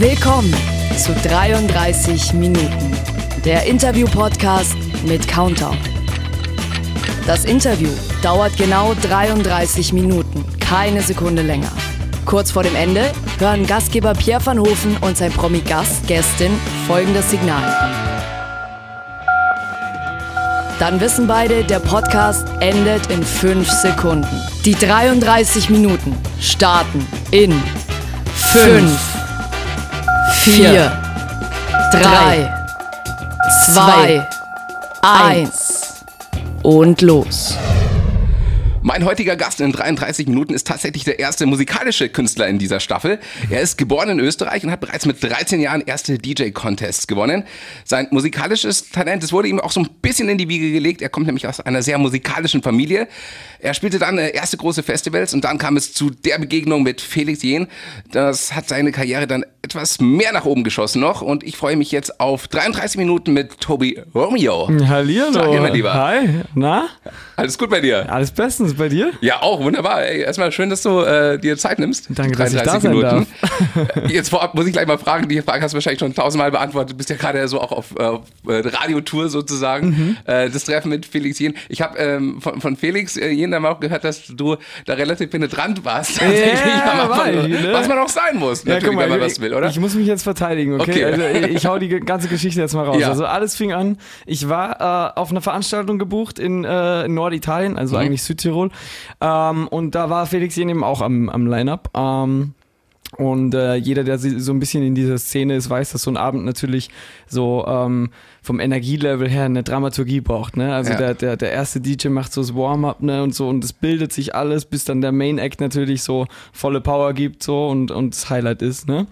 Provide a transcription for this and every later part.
Willkommen zu 33 Minuten, der Interview-Podcast mit Countdown. Das Interview dauert genau 33 Minuten, keine Sekunde länger. Kurz vor dem Ende hören Gastgeber Pierre van Hofen und sein Promi-Gast, Gästin, folgendes Signal. Dann wissen beide, der Podcast endet in 5 Sekunden. Die 33 Minuten starten in 5, 4, 3, 2, 1 und los. Mein heutiger Gast in 33 Minuten ist tatsächlich der erste musikalische Künstler in dieser Staffel. Er ist geboren in Österreich und hat bereits mit 13 Jahren erste DJ-Contests gewonnen. Sein musikalisches Talent, das wurde ihm auch so ein bisschen in die Wiege gelegt. Er kommt nämlich aus einer sehr musikalischen Familie. Er spielte dann äh, erste große Festivals und dann kam es zu der Begegnung mit Felix Jen. Das hat seine Karriere dann etwas mehr nach oben geschossen noch und ich freue mich jetzt auf 33 Minuten mit Tobi Romeo. Hallihallo. Sag Lieber. Hi. Na? Alles gut bei dir? Alles bestens bei dir? Ja, auch wunderbar. Ey, erstmal schön, dass du äh, dir Zeit nimmst. Danke, dass ich da sein darf. Jetzt vorab muss ich gleich mal fragen, die Frage hast du wahrscheinlich schon tausendmal beantwortet. Du bist ja gerade so auch auf, auf äh, Radiotour sozusagen. Mhm. Äh, das Treffen mit Felix Jen. Ich habe ähm, von, von Felix äh, Jen dann auch gehört, dass du da relativ penetrant warst. Anfang, ich, ne? Was man auch sein muss, Ja, natürlich, mal, wenn man ich, was will, oder? ich muss mich jetzt verteidigen, okay? Okay. Also ich, hau die ganze Geschichte jetzt mal raus. Ja. Also alles fing an, ich war äh, auf einer Veranstaltung gebucht in, äh, in Norditalien, also Mhm. eigentlich Südtirol. Ähm, und da war Felix Jen eben auch am, am Line-Up. Ähm, und äh, jeder, der so ein bisschen in dieser Szene ist, weiß, dass so ein Abend natürlich so ähm, vom Energielevel her eine Dramaturgie braucht. Ne? Also Ja. der, der, der erste DJ macht so das Warm-up ne? und so und es bildet sich alles, bis dann der Main Act natürlich so volle Power gibt so und, und das Highlight ist. Ne?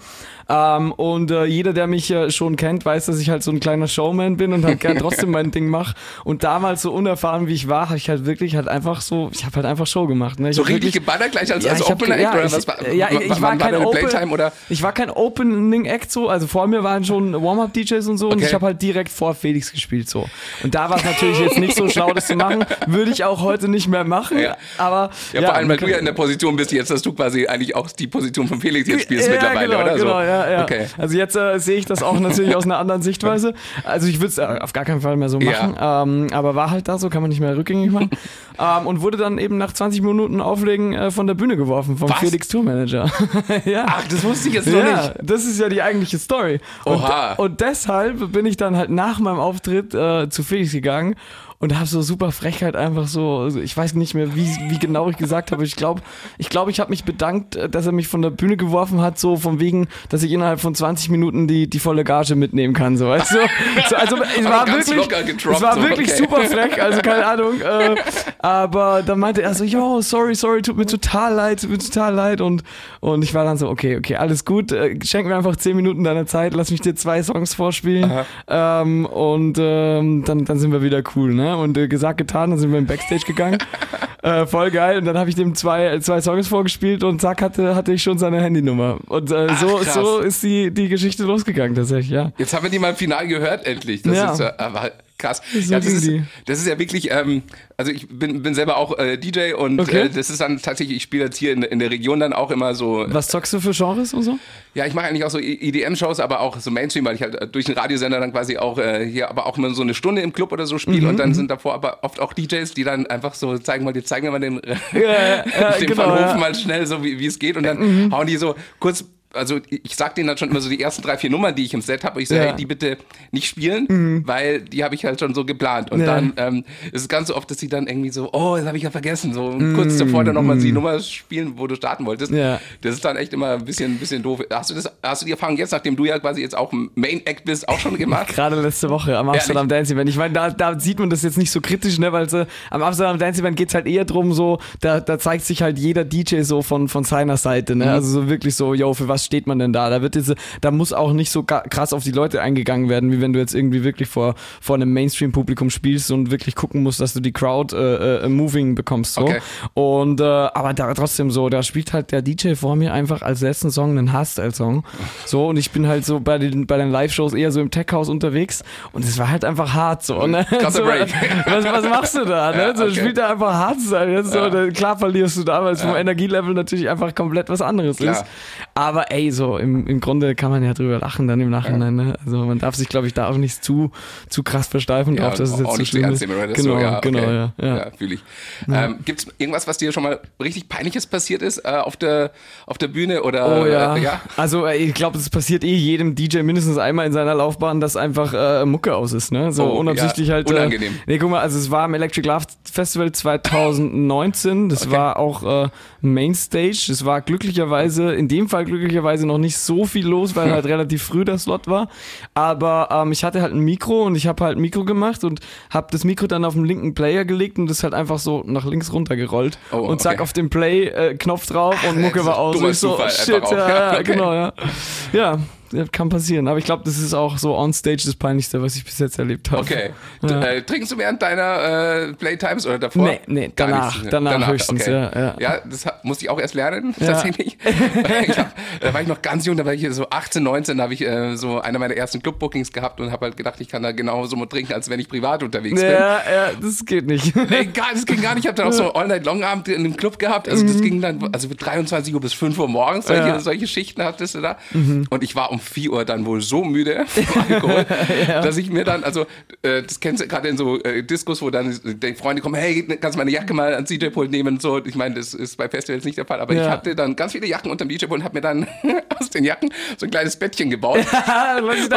Ähm, und äh, jeder, der mich äh, schon kennt, weiß, dass ich halt so ein kleiner Showman bin und halt gern trotzdem mein Ding mache. Und damals so unerfahren wie ich war, habe ich halt wirklich halt einfach so, ich habe halt einfach Show gemacht. Ne? So richtig geballert gleich als, Ja, als ge- Act ja, oder ich- was war, ja, ich- war kein deine Open- Playtime oder? Ich war kein Opening Act so, also vor mir waren schon Warm-Up-DJs und so und Okay. ich habe halt direkt vor Felix gespielt so. Und da war es natürlich jetzt nicht so schlau, das zu machen. Würde ich auch heute nicht mehr machen, Ja. aber Ja, vor allem, weil du ja in der Position bist jetzt, dass du quasi eigentlich auch die Position von Felix jetzt spielst mittlerweile, genau, oder? Genau, so. Ja, ja. Okay. Also jetzt äh, sehe ich das auch natürlich aus einer anderen Sichtweise. Also ich würde es äh, auf gar keinen Fall mehr so machen, ähm, aber war halt da so, kann man nicht mehr rückgängig machen. ähm, und wurde dann eben nach 20 Minuten Auflegen äh, von der Bühne geworfen vom Was? Felix Tourmanager. ja. Ach, das wusste ich jetzt noch Ja, nicht. das ist ja die eigentliche Story. Oha. Und, und deshalb bin ich dann halt nach meinem Auftritt äh, zu Felix gegangen und habe so super Frechheit einfach so, also ich weiß nicht mehr, wie, wie genau ich gesagt habe. Ich glaube, ich, glaub, ich habe mich bedankt, äh, dass er mich von der Bühne geworfen hat, so von wegen, dass ich innerhalb von 20 Minuten die, die volle Gage mitnehmen kann. So, weißt du? so, also es war wirklich, es war so, wirklich okay. super frech, also keine Ahnung. Äh, aber dann meinte er so, yo, sorry, sorry, tut mir total leid, tut mir total leid. Und, und ich war dann so, okay, okay, alles gut, äh, schenk mir einfach 10 Minuten deiner Zeit, lass mich dir zwei Songs vorspielen. Ähm, und ähm, dann, dann sind wir wieder cool, ne? Und äh, gesagt, getan, dann sind wir im Backstage gegangen. äh, voll geil. Und dann habe ich dem zwei, zwei Songs vorgespielt und zack, hatte, hatte ich schon seine Handynummer. Und äh, Ach, so, krass. so ist die, die Geschichte losgegangen, tatsächlich, ja. Jetzt haben wir die mal im Final gehört, endlich. Das Ja. ist äh, aber krass. So ja, das, ist, das ist ja wirklich, ähm, also ich bin, bin selber auch äh, DJ und Okay. äh, das ist dann tatsächlich, ich spiele jetzt hier in, in der Region dann auch immer so, Was zockst du für Genres und so? ja, ich mache eigentlich auch so EDM-Shows, aber auch so Mainstream, weil ich halt äh, durch den Radiosender dann quasi auch äh, hier aber auch immer so eine Stunde im Club oder so spiele Mhm, und dann sind davor aber oft auch DJs, die dann einfach so zeigen mal, die zeigen mir mal den, Ja, ja, den genau, Van Hofen. Mhm. mal schnell so, wie wie es geht und dann hauen die so kurz also ich sag denen dann schon immer so die ersten drei, vier Nummern, die ich im Set habe, ich sage, Ja. Mhm. hey, die bitte nicht spielen, weil die habe ich halt schon so geplant. Und Ja. dann ähm, ist es ganz so oft, dass sie dann irgendwie so, oh, das habe ich ja vergessen, so Mhm. kurz davor dann nochmal die Nummer spielen, wo du starten wolltest. Ja. Das ist dann echt immer ein bisschen, ein bisschen doof. Hast du, das, hast du die Erfahrung jetzt, nachdem du ja quasi jetzt auch Main Act bist, auch schon gemacht? Gerade letzte Woche am Amsterdam Dance Event. Ich meine, da, da sieht man das jetzt nicht so kritisch, ne, weil äh, am Amsterdam Dance Event geht's halt eher drum, so, da, da zeigt sich halt jeder DJ so von, von seiner Seite, ne? Also so wirklich so, yo, für was steht man denn da? Da wird jetzt, da muss auch nicht so krass auf die Leute eingegangen werden, wie wenn du jetzt irgendwie wirklich vor, vor einem Mainstream-Publikum spielst und wirklich gucken musst, dass du die Crowd äh, äh, moving bekommst. So. Okay. Und äh, aber da trotzdem so, da spielt halt der DJ vor mir einfach als letzten Song einen Hardstyle-Song. So, und ich bin halt so bei den, bei den Live-Shows eher so im Tech-House unterwegs und es war halt einfach hart so. Ne? Krasser so Break. was, was machst du da? Ne? Ja, so, okay. Spielt er einfach Hardstyle. Jetzt so, Ja. dann, klar verlierst du da, weil es vom Ja. Energielevel natürlich einfach komplett was anderes Klar. ist. Aber ey, so im, im Grunde kann man ja drüber lachen dann im Nachhinein. Ne? Also man darf sich, glaube ich, da auch nicht zu, zu krass versteifen Ja, drauf, dass es jetzt zu schlimm ist. Genau, so, ja, genau, okay. ja. ja. Ja, fühle ich. Ähm, Gibt es irgendwas, was dir schon mal richtig Peinliches passiert ist äh, auf, der, auf der Bühne? Oder, Oh ja. Äh? Also äh, ich glaube, es passiert eh jedem DJ mindestens einmal in seiner Laufbahn, dass einfach äh, Mucke aus ist, ne? So Oh, unabsichtlich halt. unangenehm. Äh, nee, guck mal, also es war am Electric Love Festival 2019. Das Okay. war auch äh, Mainstage. Es war glücklicherweise, in dem Fall glücklicherweise noch nicht so viel los, weil halt relativ früh der Slot war. Aber ähm, ich hatte halt ein Mikro und ich habe halt ein Mikro gemacht und habe das Mikro dann auf den linken Player gelegt und das halt einfach so nach links runtergerollt. Oh, und zack, okay. auf den Play-Knopf drauf und Mucke war aus. dummer Und ich so, Zufall shit, ja, ja, ja, okay. genau, ja. Ja, kann passieren. Aber ich glaube, das ist auch so on stage das Peinlichste, was ich bis jetzt erlebt habe. Okay. Ja. Äh, trinkst du während deiner äh, Playtimes oder davor? Nee, nee, Gar danach, nichts. danach höchstens, okay. ja, ja. Ja, das musste ich auch erst lernen, Ja. tatsächlich. ich hab, da war ich noch ganz jung, da war ich so 18, 19, da habe ich äh, so einer meiner ersten Clubbookings gehabt und habe halt gedacht, ich kann da genauso mal trinken, als wenn ich privat unterwegs bin. Ja, ja, das geht nicht. Nee, gar, das ging gar nicht. Ich habe dann auch so All-Night-Long-Abend in einem Club gehabt. Also das ging dann, also mit 23 Uhr bis 5 Uhr morgens, solche, Mhm. Mhm. solche Schichten hattest du da. Und ich war um 4 Uhr dann wohl so müde vom Alkohol, dass ich mir dann, also äh, das kennst du gerade in so äh, Diskos, wo dann die Freunde kommen, hey, kannst du meine Jacke mal ans DJ-Pult nehmen und so. Ich meine, das ist bei Festivals nicht der Fall, aber ich Ja. hatte dann ganz viele Jacken unterm DJ-Pult und habe mir dann aus den Jacken so ein kleines Bettchen gebaut. was du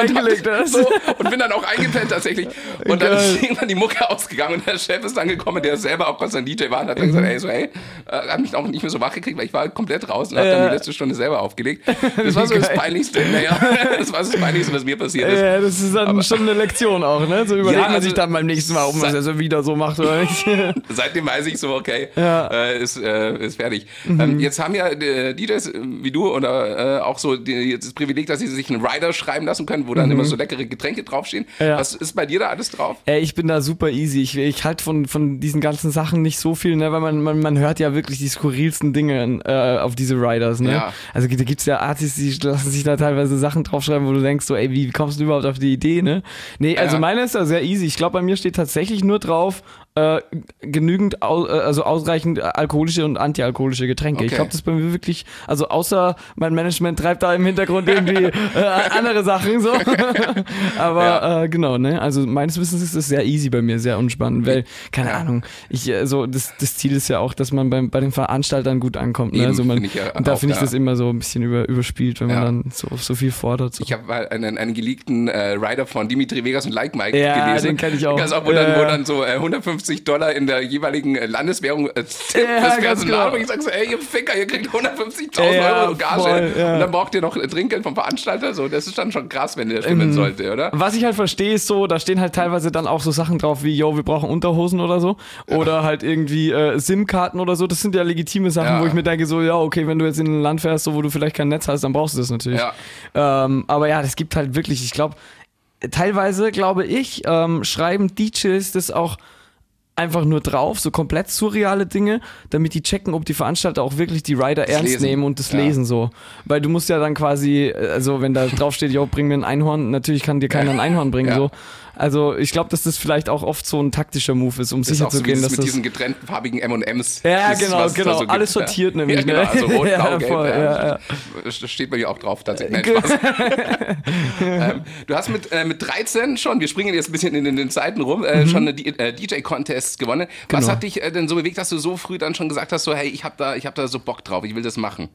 da hast. so, und bin dann auch eingepennt tatsächlich. Und dann ist irgendwann die Mucke ausgegangen und der Chef ist dann gekommen, der selber auch kurz ein DJ war und hat dann Mhm. gesagt, hey, so, hey, äh, hat mich auch nicht mehr so wach gekriegt, weil ich war komplett raus und hab dann Ja. die letzte Stunde selber aufgelegt. Das war so das. Peinlichste, naja, das war das Peinlichste, was mir passiert ist. Ja, das ist dann schon eine Lektion auch, ne? So überlegt Ja, man also- sich dann beim nächsten Mal, ob man es wieder so macht oder nicht. Seitdem weiß ich so, okay, Ja. Mhm. äh, ist, äh, ist fertig. Ähm, jetzt haben ja äh, DJs äh, wie du oder äh, auch so die, jetzt das Privileg, dass sie sich einen Rider schreiben lassen können, wo dann immer so leckere Getränke draufstehen. Mhm. Ja. Was ist bei dir da alles drauf? Ich bin da super easy. Ich, ich halte von, von diesen ganzen Sachen nicht so viel, ne? weil man, man, man hört ja wirklich die skurrilsten Dinge äh, auf diese Riders. Ne? Also da gibt's ja Artists, die lassen sich da teilweise Sachen draufschreiben, wo du denkst, so, ey, wie kommst du überhaupt auf die Idee? Ne? Nee, also Ja. meine ist da sehr easy. Ich glaube, bei mir steht tatsächlich nur drauf, äh, genügend, au, äh, also ausreichend alkoholische und antialkoholische Getränke. Ich Okay. glaube, das ist bei mir wirklich, also außer mein Management treibt da im Hintergrund irgendwie äh, andere Sachen so. Aber Ja. äh, genau, ne? Also meines Wissens ist das sehr easy bei mir, sehr unspannend, weil, keine Ja. Ahnung, ich, äh, so, das, das Ziel ist ja auch, dass man beim, bei den Veranstaltern gut ankommt. Ne? Eben, Also man, find ich ja da finde ich ja. das immer so ein bisschen über, überspielt, wenn Ja. man dann so, so viel fordert. So. Ich habe mal einen, einen geleakten äh, Rider von Dimitri Vegas und Like Mike Ja, gelesen. den kenn ich auch. Das auch, wo, dann, Ja, wo ja. dann so äh, 150 Dollar in der jeweiligen äh, Landeswährung äh, Tipp Ja, ganz Personal. genau. Und ich sag so, ey, ihr Ficker, ihr kriegt 150.000 Ja, Euro Gage. voll, ja. Und dann braucht ihr noch Trinkgeld vom Veranstalter. So, das ist dann schon krass, wenn der Mhm. stimmen sollte, oder? Was ich halt verstehe, ist so, da stehen halt teilweise dann auch so Sachen drauf wie, yo, wir brauchen Unterhosen oder so. Oder halt irgendwie äh, SIM-Karten oder so. Das sind ja legitime Sachen, wo ich mir denke, so, ja, okay, wenn du jetzt in ein Land fährst, so, wo du vielleicht kein Netz hast, dann brauchst du das natürlich. Ähm, aber ja, das gibt halt wirklich, ich glaube, teilweise, glaube ich, ähm, schreiben DJs das auch einfach nur drauf, so komplett surreale Dinge, damit die checken, ob die Veranstalter auch wirklich die Rider ernst Lesen. nehmen und das Ja. lesen so. Weil du musst ja dann quasi, also wenn da drauf steht, jo, bring mir ein Einhorn, natürlich kann dir keiner ein Einhorn bringen, Ja. so. Also ich glaube, dass das vielleicht auch oft so ein taktischer Move ist, um Das ist sicher auch so zu wie gehen, das dass mit das... diesen getrennten farbigen M&M's. Ja, Das ist, genau, genau. so gibt. Alles sortiert ja. nämlich, Ja, genau, ne? also rot, Ja, blau, gelb. voll, ja. Das steht bei mir auch drauf tatsächlich. Ähm, du hast mit, äh, mit 13 schon, wir springen jetzt ein bisschen in, in den Zeiten rum, äh, schon eine äh, DJ-Contest gewonnen. Was Mhm. Genau. hat dich äh, denn so bewegt, dass du so früh dann schon gesagt hast, so hey, ich habe da, ich hab da so Bock drauf, ich will das machen?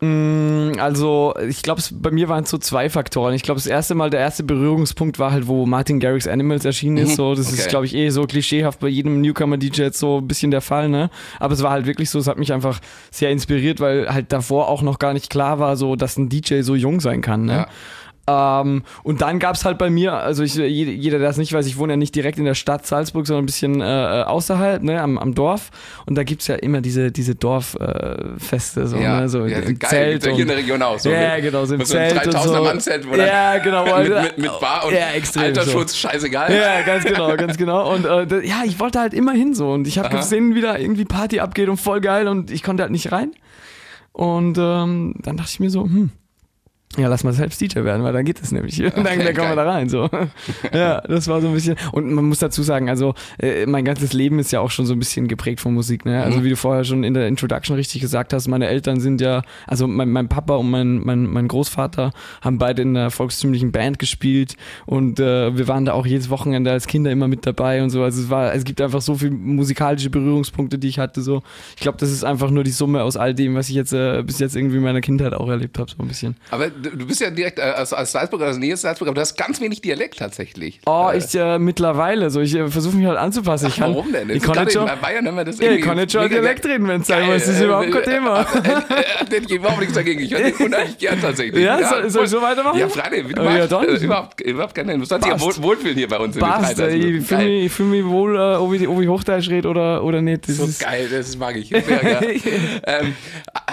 Also, ich glaube, bei mir waren es so zwei Faktoren. Ich glaube, das erste Mal, der erste Berührungspunkt war halt, wo Martin Garrix Animals erschienen ist. So, das okay. ist, glaube ich, eh so klischeehaft bei jedem Newcomer-DJ jetzt so ein bisschen der Fall, ne? Aber es war halt wirklich so, es hat mich einfach sehr inspiriert, weil halt davor auch noch gar nicht klar war, so, dass ein DJ so jung sein kann, ne? Ja. Ähm, und dann gab es halt bei mir, also ich, jeder, der es nicht weiß, ich wohne ja nicht direkt in der Stadt Salzburg, sondern ein bisschen äh, außerhalb, ne, am, am Dorf. Und da gibt's ja immer diese, diese Dorffeste, äh, so, Ja, ne, so ja, im geil, Zelt. gibt's ja hier in der Region auch. So ja, mit- genau, so im mit so Zelt und 3000er so. Mann-Zelt, wo Ja, genau. mit, mit, mit Bar und ja, extrem Altersschutz, So. scheißegal. Ja, ganz genau, ganz genau. Und äh, da- ja, ich wollte halt immer hin so. Und ich habe gesehen, wie da irgendwie Party abgeht und voll geil und ich konnte halt nicht rein. Und ähm, dann dachte ich mir so, hm, ja, lass mal selbst DJ werden, weil dann geht es nämlich. dann, dann kommen wir da rein. So. ja, das war so ein bisschen. Und man muss dazu sagen, also äh, mein ganzes Leben ist ja auch schon so ein bisschen geprägt von Musik. Ne? Also mhm. wie du vorher schon in der Introduction richtig gesagt hast, meine Eltern sind ja, also mein, mein Papa und mein, mein, mein Großvater haben beide in einer volkstümlichen Band gespielt und äh, wir waren da auch jedes Wochenende als Kinder immer mit dabei und so. Also es war, es gibt einfach so viele musikalische Berührungspunkte, die ich hatte. So, ich glaube, das ist einfach nur die Summe aus all dem, was ich jetzt äh, bis jetzt irgendwie in meiner Kindheit auch erlebt habe, so ein bisschen. Aber du bist ja direkt äh, aus, aus Salzburg, aus Nähe Salzburg, aber du hast ganz wenig Dialekt tatsächlich. Oh, äh, ich äh, mittlerweile, so ich äh, versuche mich halt anzupassen. Ich kann, warum denn? Ich kann schon, in Bayern haben wir das ja, ich kann jetzt schon Dialekt reden, wenn es sein muss. Das ist überhaupt kein Thema. Ich überhaupt nichts dagegen. Ich höre den unheimlich gern tatsächlich. Ja, ja soll, soll ich so weitermachen? Ja, Freunde, wie du magst. Ja, äh, überhaupt, überhaupt kein Du sollst dich ja wohl, wohlfühlen hier bei uns. Passt, ich fühle mich, fühl mich wohl, ob, ich, Hochdeutsch rede oder, oder nicht. Das so ist geil, das mag ich. ähm,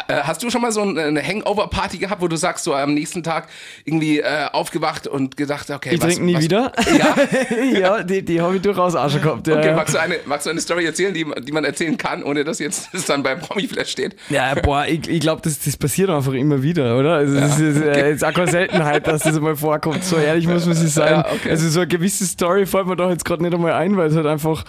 hast du schon mal so eine Hangover-Party gehabt, wo du sagst, so am nächsten Tag irgendwie äh, aufgewacht und gedacht, okay, ich trinke nie was, wieder. Ja, ja die, die habe ich durchaus auch schon gehabt. Ja. Okay, magst du, eine, magst du eine Story erzählen, die, die man erzählen kann, ohne dass jetzt das dann beim Promi-Flash steht? Ja, boah, ich, ich glaube, das, das passiert einfach immer wieder, oder? Also, ja, es ist, äh, okay. ist auch keine Seltenheit, dass das mal vorkommt. So ehrlich muss man sich sein. Ja, okay. Also so eine gewisse Story fällt mir doch jetzt gerade nicht einmal ein, weil es halt einfach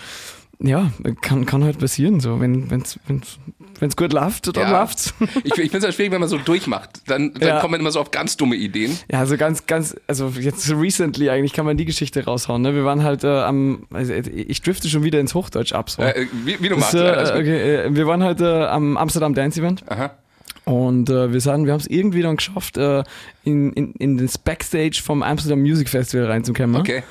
ja, kann, kann halt passieren, so, wenn es wenn's, wenn's gut läuft, dann ja. läuft's. Ich, ich finde es halt schwierig, wenn man so durchmacht. Dann, dann ja. kommt man immer so auf ganz dumme Ideen. Ja, also ganz, ganz, also jetzt recently eigentlich kann man die Geschichte raushauen. Ne? Wir waren halt äh, am, also ich drifte schon wieder ins Hochdeutsch ab. So. Äh, wie, wie, du magst. Äh, okay, äh, wir waren halt äh, am Amsterdam Dance Event. Aha. Und äh, wir sagen, wir haben es irgendwie dann geschafft, äh, in, in, in das Backstage vom Amsterdam Music Festival reinzukommen. Okay.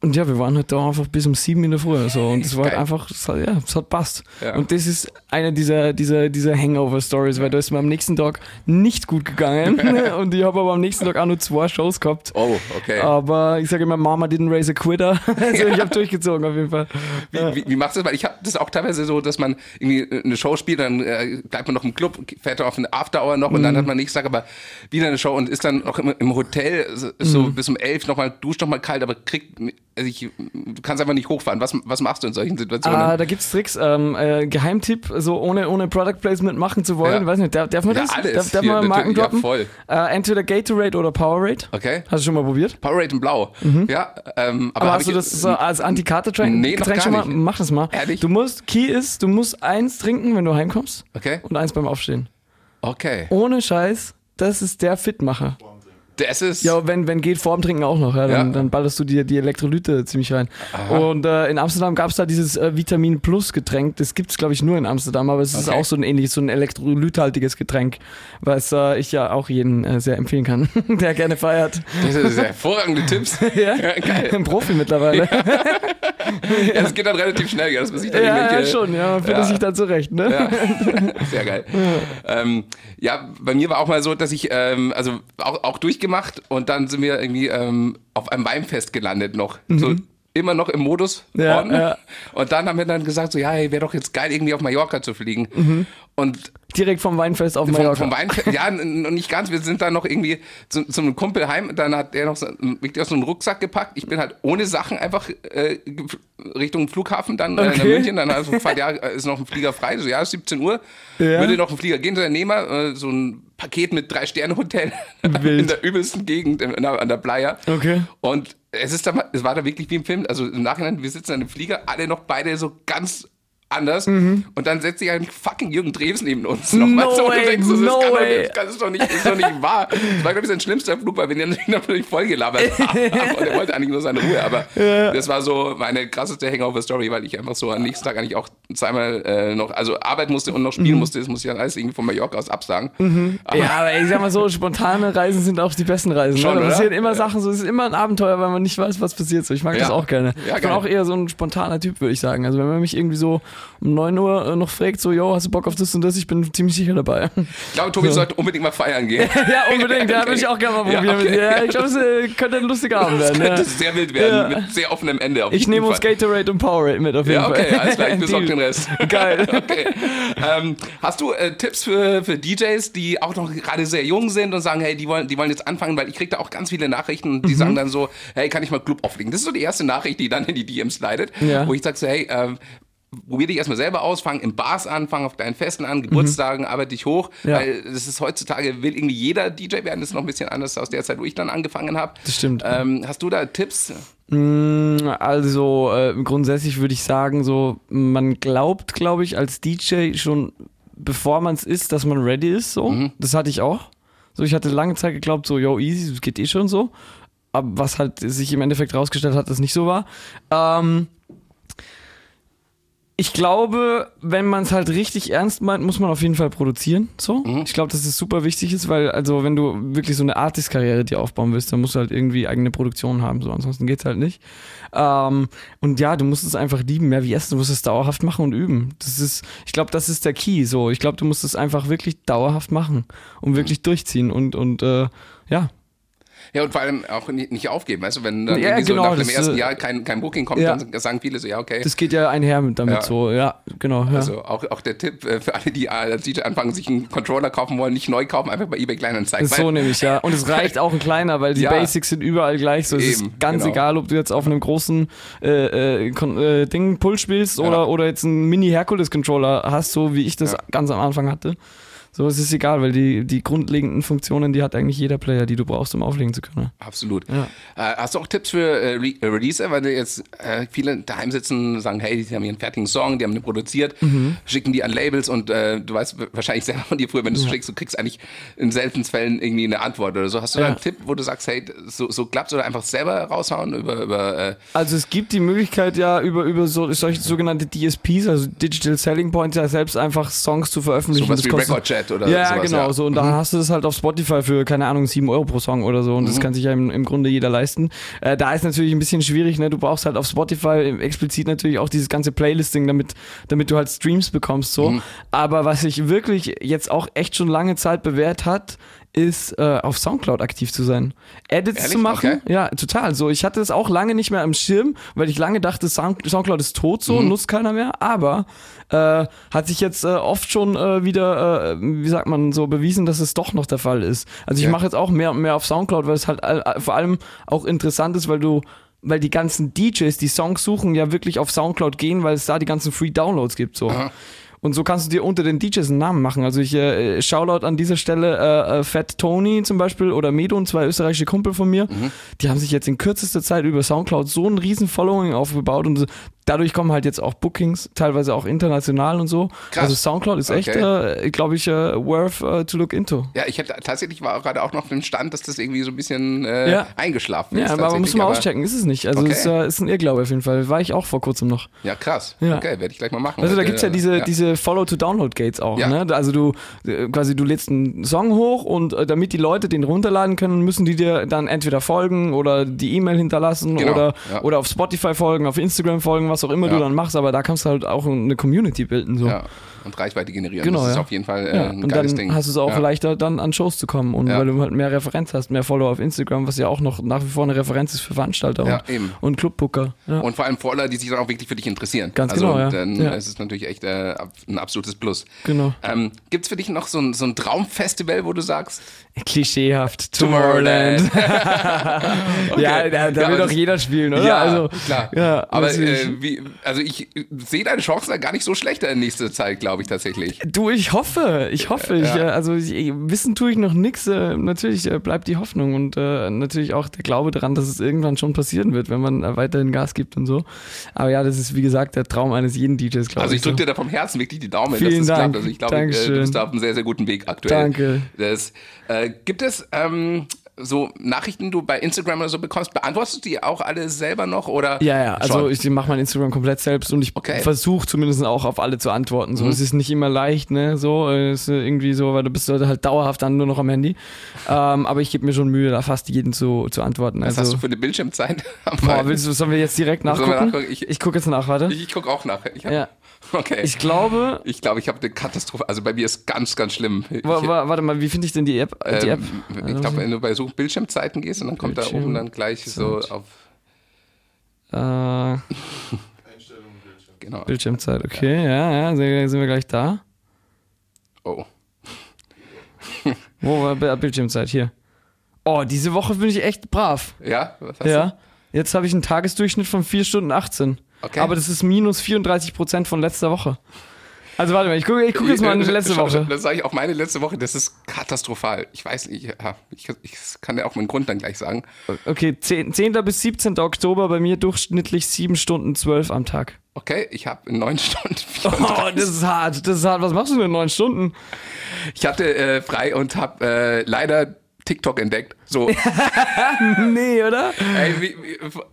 Und ja, wir waren halt da einfach bis um sieben in der Früh. So. Und es war halt einfach, es hat, ja, es hat passt. Ja. Und das ist eine dieser, dieser, dieser Hangover-Stories, weil da ist mir am nächsten Tag nicht gut gegangen. und ich habe aber am nächsten Tag auch nur zwei Shows gehabt. Oh, okay. Aber ich sage immer, Mama didn't raise a quitter. also ich habe durchgezogen auf jeden Fall. Wie, wie, wie machst du das? Weil ich habe das auch teilweise so, dass man irgendwie eine Show spielt, dann äh, bleibt man noch im Club, fährt auf eine After-Hour noch und mhm. dann hat man nächsten Tag aber wieder eine Show und ist dann noch im, im Hotel so mhm. bis um elf nochmal, duscht nochmal kalt, aber kriegt also ich, du kannst einfach nicht hochfahren. Was, was machst du in solchen Situationen? Ah, da gibt es Tricks. Ähm, äh, Geheimtipp, so ohne, ohne Product Placement machen zu wollen. Ja. Weiß nicht, darf, darf man ja, das? Alles. Darf, darf man Marken droppen? Ja, voll. Äh, entweder Gatorade oder Powerade. Okay. Hast du schon mal probiert? Powerade in Blau. Mhm. Ja. Ähm, aber, aber hast du das so als Anti-Kater-Getränk nee, schon mal? Mach das mal. Ehrlich? Du musst, Key ist, du musst eins trinken, wenn du heimkommst. Okay. Und eins beim Aufstehen. Okay. Ohne Scheiß, das ist der Fitmacher. Das ist. Ja, wenn, wenn geht, vorm Trinken auch noch. Ja, dann, ja. dann ballerst du dir die Elektrolyte ziemlich rein. Aha. Und äh, in Amsterdam gab es da dieses äh, Vitamin Plus Getränk. Das gibt es, glaube ich, nur in Amsterdam, aber es okay. ist auch so ein ähnliches, so ein elektrolythaltiges Getränk, was äh, ich ja auch jeden äh, sehr empfehlen kann, der gerne feiert. Das sind hervorragende Tipps. ja, geil. Ein Profi mittlerweile. ja, das geht dann relativ schnell, dass man sich dann ja, ja, schon, ja, man findet ja. sich dann zurecht. Ne? Ja. Sehr geil. Ja. Ähm, ja, bei mir war auch mal so, dass ich, ähm, also auch, auch durchgemacht und dann sind wir irgendwie ähm, auf einem Weinfest gelandet noch. Mhm. So immer noch im Modus ja, ja. Und dann haben wir dann gesagt, so ja, hey, wäre doch jetzt geil, irgendwie auf Mallorca zu fliegen. Mhm. Und Direkt vom Weinfest auf Mallorca. Vom, vom Weinfest, ja, und nicht ganz. Wir sind dann noch irgendwie zu, zu einem Kumpel heim. Dann hat der noch so, wirklich so einen Rucksack gepackt. Ich bin halt ohne Sachen einfach äh, Richtung Flughafen dann okay. äh, in München. Dann also ja, ist noch ein Flieger frei. So, ja, 17 Uhr. Ja. Würde noch ein Flieger gehen. Der Nehmer, äh, so ein Paket mit Drei-Sterne-Hotel in der übelsten Gegend der, an der Playa. Okay. Und es ist dann, es war da wirklich wie im Film. Also im Nachhinein, wir sitzen in einem Flieger, alle noch beide so ganz anders. Mhm. Und dann setzt sich ein fucking Jürgen Drews neben uns nochmal no so und du denkst, das, no kann doch, das, ist doch nicht, das ist doch nicht wahr. Das war, glaube ich, sein schlimmster Flug, weil wir ihn natürlich voll gelabert haben. Und er wollte eigentlich nur seine Ruhe. Aber ja. das war so meine krasseste Hangover-Story, weil ich einfach so am nächsten Tag eigentlich auch zweimal äh, noch, also arbeiten musste und noch spielen mhm. musste. Das musste ich dann alles irgendwie von Mallorca aus absagen. Mhm. Aber ja, aber ich sag mal so, spontane Reisen sind auch die besten Reisen. Ne? Schon, ne? Da passieren immer Sachen so, es ist immer ein Abenteuer, weil man nicht weiß, was passiert. So, ich mag ja. das auch gerne. Ja, ich bin auch eher so ein spontaner Typ, würde ich sagen. Also wenn man mich irgendwie so um 9 Uhr äh, noch fragt, so, yo, hast du Bock auf das und das? Ich bin ziemlich sicher dabei. Ich glaube, Tobi so. sollte unbedingt mal feiern gehen. ja, unbedingt. Ja, okay. würde ich auch gerne mal probieren. Ja, okay. ja ich glaube, es äh, könnte ein lustiger Abend werden. Das könnte ja. sehr wild werden, ja. mit sehr offenem Ende. ich nehme uns Gatorade und Powerade mit auf jeden Fall. Ja, okay, alles klar, ich besorge den Rest. Geil. okay. Ähm, hast du äh, Tipps für, für DJs, die auch noch gerade sehr jung sind und sagen, hey, die wollen, die wollen jetzt anfangen, weil ich kriege da auch ganz viele Nachrichten und die mhm. sagen dann so, hey, kann ich mal Club auflegen? Das ist so die erste Nachricht, die dann in die DMs leidet, wo ich sage so, hey, äh, probier dich erstmal selber aus, fang in Bars an, fang auf deinen Festen an, Geburtstagen, arbeite dich hoch, Mhm. Ja. weil das ist heutzutage, will irgendwie jeder DJ werden, das ist noch ein bisschen anders aus der Zeit, wo ich dann angefangen habe. Das stimmt. Ähm, hast du da Tipps? Also äh, grundsätzlich würde ich sagen, so man glaubt, glaube ich, als DJ schon, bevor man es ist, dass man ready ist. So, das hatte ich auch. So, ich hatte lange Zeit geglaubt, so yo easy, das geht eh schon so. Aber was halt sich im Endeffekt rausgestellt hat, dass nicht so war. Ähm, ich glaube, wenn man es halt richtig ernst meint, muss man auf jeden Fall produzieren. So. Ich glaube, dass es super wichtig ist, weil, also, wenn du wirklich so eine Artist-Karriere dir aufbauen willst, dann musst du halt irgendwie eigene Produktion haben. So, ansonsten geht's halt nicht. Ähm, und ja, du musst es einfach lieben, mehr wie essen. Du musst es dauerhaft machen und üben. Das ist, ich glaube, das ist der Key. So, ich glaube, du musst es einfach wirklich dauerhaft machen und wirklich durchziehen und, und äh, ja, Ja, und vor allem auch nicht, aufgeben, weißt du, wenn dann Ja, irgendwie so genau, nach dem ersten äh, Jahr kein, kein Booking kommt, ja. dann sagen viele so, ja, okay. das geht ja einher mit damit Ja. so. Ja, genau. Also auch, auch der Tipp äh, für alle, die äh, DJ anfangen, sich einen Controller kaufen wollen, nicht neu kaufen, einfach bei eBay Kleinanzeigen. Ist so nämlich, ja. Und es reicht auch ein kleiner, weil die. Basics sind überall gleich. So, es Eben, ist ganz genau. egal, ob du jetzt auf einem großen äh, äh, Ding Pull spielst oder, oder jetzt einen Mini-Hercules-Controller hast, so wie ich das ganz am Anfang hatte. So, es ist egal, weil die, die grundlegenden Funktionen, die hat eigentlich jeder Player, die du brauchst, um auflegen zu können. Absolut. Ja. Äh, hast du auch Tipps für äh, Re äh, Releaser, weil jetzt äh, viele daheim sitzen und sagen, hey, die haben hier einen fertigen Song, die haben den produziert, Mhm. schicken die an Labels und äh, du weißt wahrscheinlich selber von dir früher, wenn du es schickst, du kriegst eigentlich in seltenen Fällen irgendwie eine Antwort oder so. Hast du da Ja. einen Tipp, wo du sagst, hey, so, so klappt's oder einfach selber raushauen über, über äh, Also es gibt die Möglichkeit ja über, über so, solche sogenannte DSPs, also Digital Selling Points, ja selbst einfach Songs zu veröffentlichen. sowas Das wie kostet- Recordjet oder ja, sowas? genau, so. Und dann hast du das halt auf Spotify für, keine Ahnung, 7 Euro pro Song oder so. Und das kann sich ja im, im Grunde jeder leisten. Äh, da ist natürlich ein bisschen schwierig, ne? Du brauchst halt auf Spotify explizit natürlich auch dieses ganze Playlisting, damit, damit du halt Streams bekommst, so. Aber was sich wirklich jetzt auch echt schon lange Zeit bewährt hat, ist äh, auf Soundcloud aktiv zu sein. Edits Ehrlich? zu machen. Okay. Ja, total. So, ich hatte es auch lange nicht mehr am Schirm, weil ich lange dachte, Sound, Soundcloud ist tot, so nutzt keiner mehr. Aber äh, hat sich jetzt äh, oft schon äh, wieder, äh, wie sagt man, so bewiesen, dass es doch noch der Fall ist. Also ich Ja. mache jetzt auch mehr und mehr auf Soundcloud, weil es halt vor allem auch interessant ist, weil du weil die ganzen DJs, die Songs suchen, ja wirklich auf Soundcloud gehen, weil es da die ganzen Free Downloads gibt. So. Und so kannst du dir unter den DJs einen Namen machen. Also ich äh, Shoutout an dieser Stelle äh, äh, Fat Tony zum Beispiel oder Medon, zwei österreichische Kumpel von mir. Die haben sich jetzt in kürzester Zeit über Soundcloud so ein riesen Following aufgebaut und dadurch kommen halt jetzt auch Bookings, teilweise auch international und so. Krass. Also Soundcloud ist echt, Okay. äh, glaube ich, äh, worth äh, to look into. Ja, ich hätte tatsächlich war gerade auch noch dem Stand, dass das irgendwie so ein bisschen äh, Ja. eingeschlafen Ja, ist. aber man muss mal auschecken, ist es nicht. Also Okay. es ist, äh, ist ein Irrglaube auf jeden Fall. War ich auch vor kurzem noch. Ja, krass. Ja. Okay, werde ich gleich mal machen. Also da Weil, gibt's ja äh, diese, diese Follow-to-Download-Gates auch. Ja. Ne? Also du quasi du lädst einen Song hoch und damit die Leute den runterladen können, müssen die dir dann entweder folgen oder die E-Mail hinterlassen Genau, oder, ja. oder auf Spotify folgen, auf Instagram folgen, was auch immer Ja. du dann machst, aber da kannst du halt auch eine Community bilden. So. Ja, und Reichweite generieren. Genau, das ist ja. auf jeden Fall äh, Ja, ein und geiles dann Ding. hast du es auch ja. leichter, dann an Shows zu kommen. Und weil du halt mehr Referenz hast, mehr Follower auf Instagram, was ja auch noch nach wie vor eine Referenz ist für Veranstalter Ja, und, eben. und Clubbooker. Und vor allem Follower, die sich dann auch wirklich für dich interessieren. Ganz also, genau, ja. Dann ist es natürlich echt äh, ein absolutes Plus. Genau. Ähm, Gibt es für dich noch so ein, so ein Traumfestival, wo du sagst, Klischeehaft. Tomorrowland. Ja, da, da will doch jeder spielen, oder? Ja, also, klar. Aber äh, wie, also ich sehe deine Chancen da gar nicht so schlechter in nächster Zeit, glaube ich tatsächlich. Du, ich hoffe, ich hoffe. Ich, Ja. also ich, ich- wissen tue ich noch nichts. Äh, natürlich äh, bleibt die Hoffnung und äh, natürlich auch der Glaube daran, dass es irgendwann schon passieren wird, wenn man äh, weiterhin Gas gibt und so. Aber ja, das ist wie gesagt der Traum eines jeden DJs, glaube Also ich ich. so. drücke dir da vom Herzen wirklich die Daumen, Vielen dass das Dank. klappt. Also ich glaube, du bist da auf einem sehr, sehr guten Weg aktuell. Danke. Das, äh, gibt es ähm, so Nachrichten, du bei Instagram oder so bekommst, beantwortest du die auch alle selber noch? Oder Ja, ja, also schon? ich mache mein Instagram komplett selbst und ich Okay. versuche zumindest auch auf alle zu antworten. So, es ist nicht immer leicht, ne? So, äh, ist irgendwie so, weil du bist halt dauerhaft dann nur noch am Handy. Ähm, aber ich gebe mir schon Mühe, da fast jeden zu, zu antworten. Was also, hast du für eine Bildschirmzeit? boah, willst du, sollen wir jetzt direkt nachgucken? nachgucken? Ich- Ich, gucke jetzt nach, warte. ich gucke auch nach. Ich hab, ja. Okay. Ich glaube, Ich glaube, ich habe eine Katastrophe. Also bei mir ist ganz, ganz schlimm. Ich, wa, wa, warte mal, wie finde ich denn die App? Die App? ähm, ich glaube, wenn du bei Such Bildschirmzeiten gehst und dann kommt da oben dann gleich so auf Äh, genau. Bildschirmzeit, okay, ja, ja, sind sind wir gleich da. Oh. Wo war Bi- Bildschirmzeit? Hier. Oh, diese Woche bin ich echt brav. Ja, was hast du? Ja. Jetzt habe ich einen Tagesdurchschnitt von 4 Stunden 18. Okay. Aber das ist minus 34 Prozent von letzter Woche. Also warte mal, ich gucke guck jetzt mal an die letzte Schau, Woche. Das sage ich auch meine letzte Woche, das ist katastrophal. Ich weiß nicht, ja, ich, ich kann dir auch meinen Grund dann gleich sagen. Okay, 10, 10. bis 17. Oktober bei mir durchschnittlich 7 Stunden 12 am Tag. Okay, ich habe in neun Stunden Oh, 34. das ist hart, das ist hart. Was machst du denn in 9 Stunden? Ich hatte äh, frei und habe äh, leider TikTok entdeckt. So, Nee, oder? ey, wie,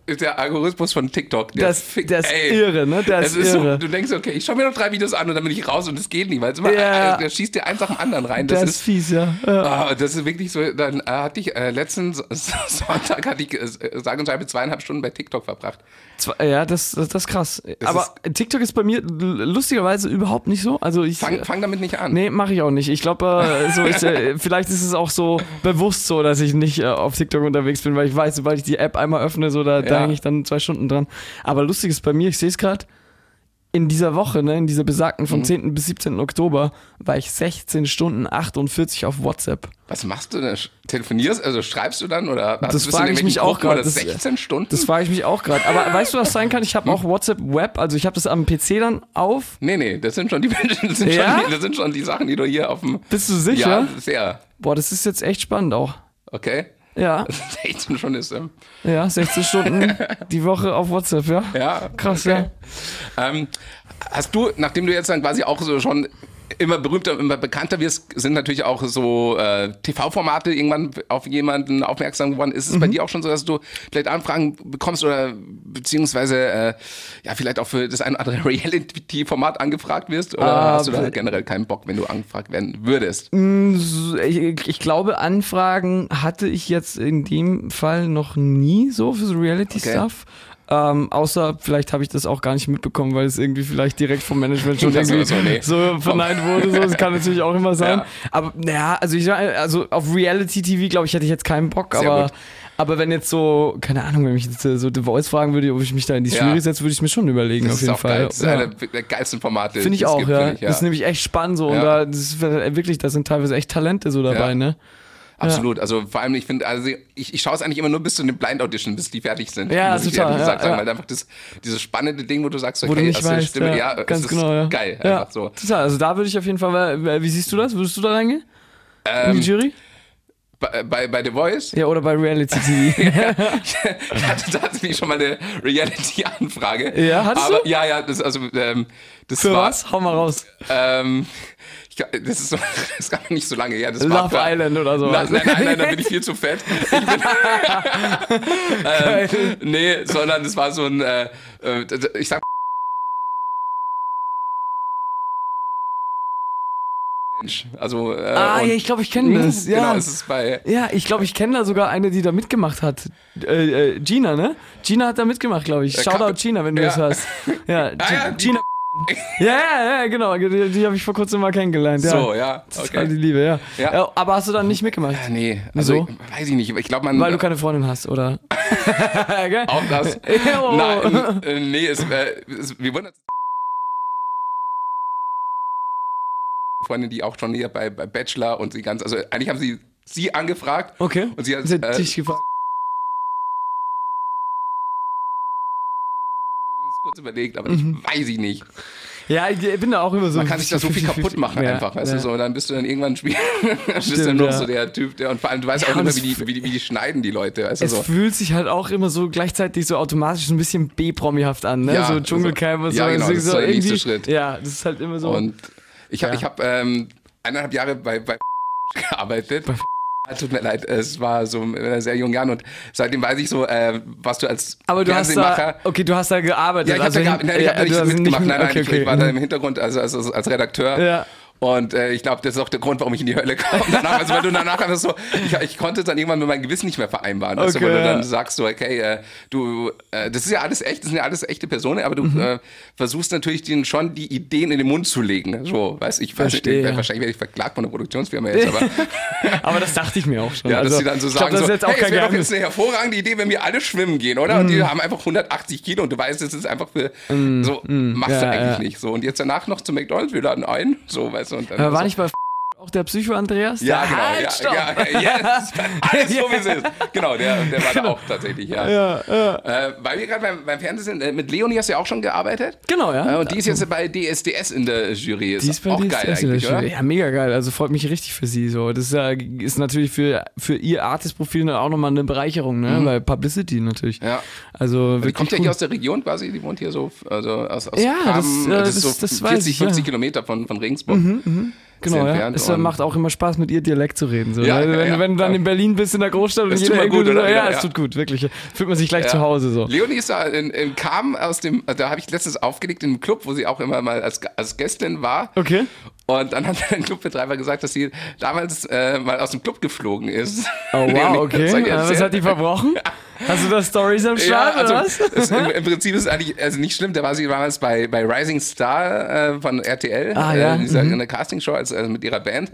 wie, der Algorithmus von TikTok. Das, fick- das ist ey, irre, ne? Das Es ist ist so, irre. du denkst, okay, ich schaue mir noch drei Videos an und dann bin ich raus und es geht nicht, weil es immer, Ja. äh, der schießt dir eins nach dem anderen rein. Das, Das ist ist, fies, ja. ja. ah, das ist wirklich so, dann äh, hatte ich äh, letzten Sonntag hatte ich äh, sage und schreibe zweieinhalb Stunden bei TikTok verbracht. Zwei- Ja, das, das, das ist krass. Aber TikTok ist bei mir lustigerweise überhaupt nicht so. Also ich. Fang, fang damit nicht an. Nee, mache ich auch nicht. Ich glaube, äh, so äh, vielleicht ist es auch so bewusst so, dass ich nicht äh, auf TikTok unterwegs bin, weil ich weiß, sobald ich die App einmal öffne, so da, Ja. hänge ich dann zwei Stunden dran. Aber lustig ist bei mir, ich sehe es gerade, in dieser Woche, ne, in dieser besagten Mhm. vom 10. bis 17. Oktober, war ich 16 Stunden 48 auf WhatsApp. Was machst du denn? Telefonierst, also schreibst du dann oder hast- Das frage ich mich auch gerade. Oder Das- 16 Stunden? Das frage ich mich auch gerade. Aber weißt du, was sein kann? Ich habe auch WhatsApp Web, also ich habe das am PC dann auf. nee, nee, das sind schon die, das sind Ja? schon die, das sind schon die Sachen, die du hier auf dem. Bist du sicher? Ja, sehr. Boah, das ist jetzt echt spannend auch. Okay. Ja, 16 schon ist. Ähm, ja, 16 Stunden die Woche auf WhatsApp, ja. ja. Krass, okay. ja. Ähm, hast du, nachdem du jetzt dann quasi auch so schon immer berühmter, immer bekannter wirst, sind natürlich auch so äh, TV-Formate irgendwann auf jemanden aufmerksam geworden. Ist es Mhm. bei dir auch schon so, dass du vielleicht Anfragen bekommst oder beziehungsweise äh, ja vielleicht auch für das ein oder andere Reality-Format angefragt wirst? Oder Ah, hast du da generell keinen Bock, wenn du angefragt werden würdest? So, Ich, ich glaube, Anfragen hatte ich jetzt in dem Fall noch nie so für so Reality-Stuff. Ähm, außer vielleicht habe ich das auch gar nicht mitbekommen, weil es irgendwie vielleicht direkt vom Management schon Das irgendwie so, nee. so verneint wurde. So. Das kann natürlich auch immer sein. Ja. Aber naja, also ich also auf Reality-TV, glaube ich, hätte ich jetzt keinen Bock, Sehr aber. gut. Aber wenn jetzt so, keine Ahnung, wenn mich jetzt äh, so The Voice fragen würde, ob ich mich da in die Ja. Jury setze, würde ich mir schon überlegen, Das auf ist jeden Fall. geil. Das ist Ja. einer der geilsten Formate. Finde ich auch, gibt, ja. ich, Das ist nämlich echt spannend so und Ja. da das ist wirklich, da sind teilweise echt Talente so dabei, Ja. ne? Absolut. Also vor allem, ich finde, also ich, ich schaue es eigentlich immer nur bis zu den Blind Audition, bis die fertig sind. Ja, muss ich total, ehrlich ja, sagen, ja. weil einfach das, dieses spannende Ding, wo du sagst, okay, Wo du nicht eine weißt, Stimme, ja, ja, ganz es ist genau, ja. geil, ja, einfach so. Total, also da würde ich auf jeden Fall, weil- wie siehst du das? Würdest du da reingehen? In Ähm, die Jury? bei, bei, bei The Voice, Ja, oder bei Reality TV. ich hatte tatsächlich schon mal eine Reality-Anfrage. Ja, hattest Aber, du? Ja, ja, das, also, ähm, das Für war, was? Hau mal raus. Ähm, glaub, das ist so, das ist gar nicht so lange her. Das Love war Island oder sowas. Nein, nein, nein, nein, da bin ich viel zu fett. Bin, ähm, nee, sondern es war so ein, äh, äh, ich sag also äh, Ah, ja, ich glaube, ich kenne das. Ja. Genau, es ist bei Ja, ich glaube, ich kenne da sogar eine, die da mitgemacht hat. Äh, äh, Gina, ne? Gina hat da mitgemacht, glaube ich. Äh, Shoutout kann- Gina, wenn du Ja. das hörst. Ja, Ah, ja, Gina. Ja, ja, ja, genau. Die, die habe ich vor kurzem mal kennengelernt. Ja. so, ja, Total die okay. Liebe, ja. Ja. ja. Aber hast du dann nicht mitgemacht? Ja, nee, also ich, weiß ich nicht, ich glaube man Weil du keine Freundin hast, oder? Auch das. Oh. Nein, äh, nee, es, äh, es, wir wundern Freundin, die auch schon hier bei, bei Bachelor und sie ganz, also eigentlich haben sie sie angefragt Okay. und sie hat, Sie hat äh, dich gefragt. Kurz überlegt, aber ich weiß ich nicht. Ja, ich bin da auch immer so. Man kann sich da so viel 50-50. kaputt machen ja, einfach, weißt ja. du so, und dann bist du dann irgendwann Spiel, bist Stimmt, dann noch ja. so der Typ, der und vor allem du weißt auch immer, es wie die, wie die, wie die schneiden die Leute, weißt du Es so. fühlt sich halt auch immer so gleichzeitig so automatisch so ein bisschen B-Promihaft an, ne? So also- Dschungelcamp und so. ja, genau, so, das ist so der nächste Schritt. Ja, das ist halt immer so. Und ich habe ich hab, ähm, eineinhalb Jahre bei, bei gearbeitet. Bei tut mir leid, es war so in sehr jungen Jahren und seitdem weiß ich so, äh, was du als aber du hast da, okay, du hast da gearbeitet. ja, ich habe also da gearbeitet, nein, ich ja, hab da nicht mitgemacht, nein, nein, okay, ich, okay. war da im Hintergrund, also als, als, als Redakteur. Ja. Und äh, ich glaube, das ist auch der Grund, warum ich in die Hölle komme. Danach, also weil du danach einfach so, ich, ich konnte dann irgendwann mit meinem Gewissen nicht mehr vereinbaren. Du, Okay, weil du dann sagst so, okay, äh, du, äh, das ist ja alles echt, das sind ja alles echte Personen, aber du Mhm. äh, versuchst natürlich denen schon die Ideen in den Mund zu legen. So, ich weiß nicht, Verstehe, ja. wahrscheinlich werde ich verklagt von der Produktionsfirma jetzt, aber Aber das dachte ich mir auch schon. ja, also, dass sie dann so ich glaub, sagen, das ist jetzt auch hey, es kein wäre doch. Mhm. jetzt eine hervorragende Idee, wenn wir alle schwimmen gehen, oder? Und die haben einfach 180 Kilo und du weißt, das ist einfach für, so, machst du Ja, eigentlich ja. nicht so. Und jetzt danach noch zu McDonalds, wir laden ein, so, weißt du, und dann Aber war so, nicht bei auch der Psycho-Andreas? Ja, genau. Halt, Ja, ja, yes. Alles so, wie es ist. Genau, der, der war da auch tatsächlich, ja. Ja, ja. Äh, weil wir gerade beim, beim Fernsehen sind, äh, mit Leonie hast du ja auch schon gearbeitet. Genau, ja. Äh, und die ist jetzt bei DSDS in der Jury. Ist, Die ist bei auch DSDS geil eigentlich, oder? Ja, mega geil. Also freut mich richtig für sie. So. Das ist, ja, ist natürlich für, für ihr Artist-Profil auch nochmal eine Bereicherung, ne? Weil Publicity natürlich. Mhm. Ja. Also Die kommt ja cool. hier aus der Region quasi, die wohnt hier so, also aus, aus Ja, Kamen. das, äh, das, das- ist so das weiß 40, ich, 50 ja. Kilometer von, von Regensburg. Genau, ja. Es und- macht auch immer Spaß, mit ihr Dialekt zu reden. So. Ja, ja, wenn, ja. wenn du dann in Berlin bist, in der Großstadt und Das jeder mal irgendwie gut, oder? ja, es tut gut, wirklich. Fühlt man sich gleich zu Hause so. Leonie ist da in, in kam aus dem, da habe ich letztens aufgelegt in einem Club, wo sie auch immer mal als, als Gästin war. Okay. Und dann hat der Clubbetreiber gesagt, dass sie damals äh, mal aus dem Club geflogen ist. Oh wow, okay. Äh, Was erzählen? hat die verbrochen? Hast du da Stories am Ja, Start also oder was? es, im, im Prinzip ist es eigentlich also nicht schlimm. Da war sie damals bei, bei Rising Star äh, von RTL, Ah, ja. äh, dieser, in der Castingshow als, also mit ihrer Band.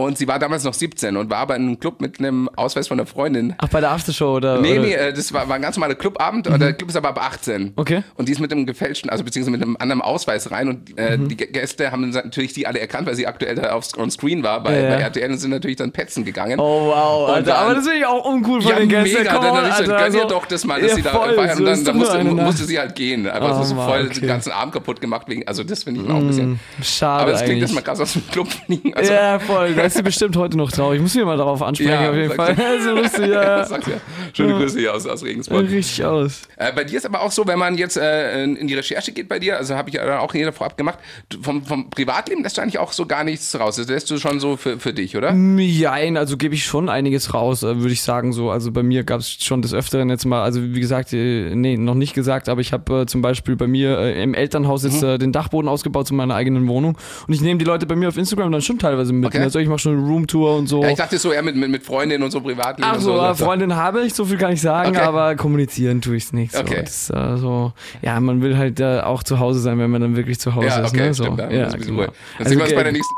Und sie war damals noch 17 und war aber in einem Club mit einem Ausweis von einer Freundin. Ach, bei der Aftershow oder? Nee, oder? nee, äh, das war, war ein ganz normaler Clubabend und der Club ist aber ab 18. Okay. Und die ist mit einem gefälschten, also beziehungsweise mit einem anderen Ausweis rein und äh, die Gä- Gäste haben natürlich die alle erkannt, weil sie aktuell da auf, on screen war bei, Ja, ja. bei RTL und sind natürlich dann petzen gegangen. Oh wow, Alter, dann- aber das finde ich auch uncool von Ja, den Gästen. mega, Come dann, dann Alter, gönn ihr also- doch das mal, dass Ja, sie da voll, feiern und dann, dann musste, eine musste sie halt gehen. Einfach Oh, so Mann, voll okay. den ganzen Abend kaputt gemacht wegen, also das finde ich auch ein bisschen. Schade Aber das klingt jetzt mal krass aus dem Club fliegen. Also, ja, voll. Ist sie bestimmt heute noch traurig. Ich muss sie mal darauf ansprechen, Ja, auf jeden Fall. so lustig, ja. Schöne Grüße hier aus, aus Regensburg. Richtig aus. Äh, bei dir ist aber auch so, wenn man jetzt äh, in die Recherche geht bei dir, also habe ich ja auch jeder vorab gemacht, vom, vom Privatleben lässt du eigentlich auch so gar nichts raus. Das lässt du schon so für, für dich, oder? Jein, also gebe ich schon einiges raus, äh, würde ich sagen so. Also bei mir gab es schon des Öfteren jetzt mal, also wie gesagt, äh, nee, noch nicht gesagt, aber ich habe äh, zum Beispiel bei mir äh, im Elternhaus jetzt Mhm. den Dachboden ausgebaut zu meiner eigenen Wohnung und ich nehme die Leute bei mir auf Instagram dann schon teilweise mit. Okay. Also ich mache schon eine Roomtour und so. Ja, ich dachte so eher mit, mit, mit Freundinnen und so Privatleben Ach so, so. äh, Freundin habe ich, so viel kann ich sagen, Okay. aber kommunizieren tue ich es nicht. So. Okay. Das, äh, so, ja, man will halt äh, auch zu Hause sein, wenn man dann wirklich zu Hause Ja, ist. okay, ne? so. stimmt. Ja, ist bisschen genau. Dann sehen wir uns bei der nächsten.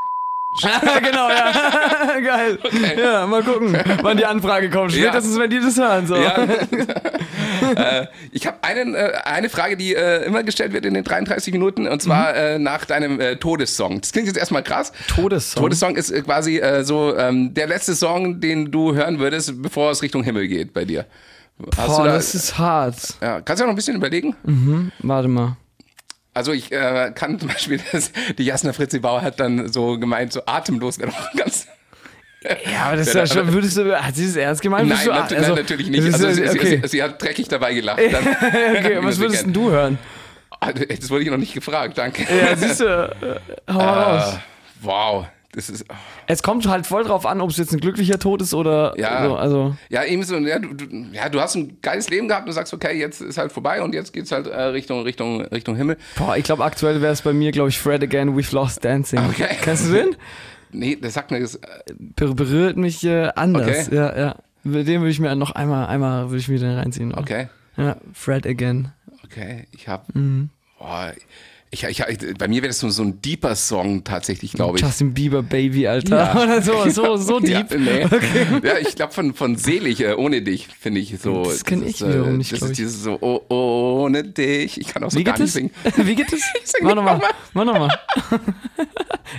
Genau, ja. Geil. Ja, mal gucken, wann die Anfrage kommt. Ja. Spätestens, wenn die das hören. So. Ja. äh, ich habe einen, äh, eine Frage, die äh, immer gestellt wird in den 33 Minuten, und zwar äh, nach deinem äh, Todessong. Das klingt jetzt erstmal krass. Todessong. Todessong ist äh, quasi so ähm, der letzte Song, den du hören würdest, bevor es Richtung Himmel geht bei dir. Hast Boah, da, das ist hart. ja, kannst du noch ein bisschen überlegen? Warte mal. Also ich äh, kann zum Beispiel, das, die Jasna Fritzi Bauer hat dann so gemeint, so atemlos wäre doch ganz... Ja, aber das ist ja schon, würdest du, hat sie das ernst gemeint? Nein, du, nat nein, natürlich nicht. Also sie, okay. sie, sie hat dreckig dabei gelacht. Dann, okay, was würdest denn du hören? Ah, Das wurde ich noch nicht gefragt, danke. Ja, siehst du, hau mal raus. Äh, wow, ist... oh. Es kommt halt voll drauf an, ob es jetzt ein glücklicher Tod ist oder Ja. so, also. Ja, eben so, ja du, ja, du hast ein geiles Leben gehabt und sagst, okay, jetzt ist halt vorbei und jetzt geht's halt äh, Richtung, Richtung, Richtung Himmel. Boah, ich glaube, aktuell wäre es bei mir, glaube ich, Fred Again, We've Lost Dancing. Okay. Kennst du den? Nee, das sagt mir das. äh, Ber berührt mich äh, anders. Okay. Ja, ja. Den würde ich mir noch einmal, einmal würde ich mir den reinziehen. Okay, Ja, Fred Again. okay, ich hab. Mhm. Boah, ich, ich, bei mir wäre das so, so ein deeper Song tatsächlich, glaube ich. Justin Bieber Baby, Alter. Ja. Oder so, so, so Ja, deep. nee. ja ich glaube von, von Selig, äh, ohne dich, finde ich so. Das kenn ist, ich wiederum nicht, Das ist dieses so, oh, oh, ohne dich. Ich kann auch so Wie gar nicht es? singen. Wie geht es? sing Mach nochmal. Mach nochmal.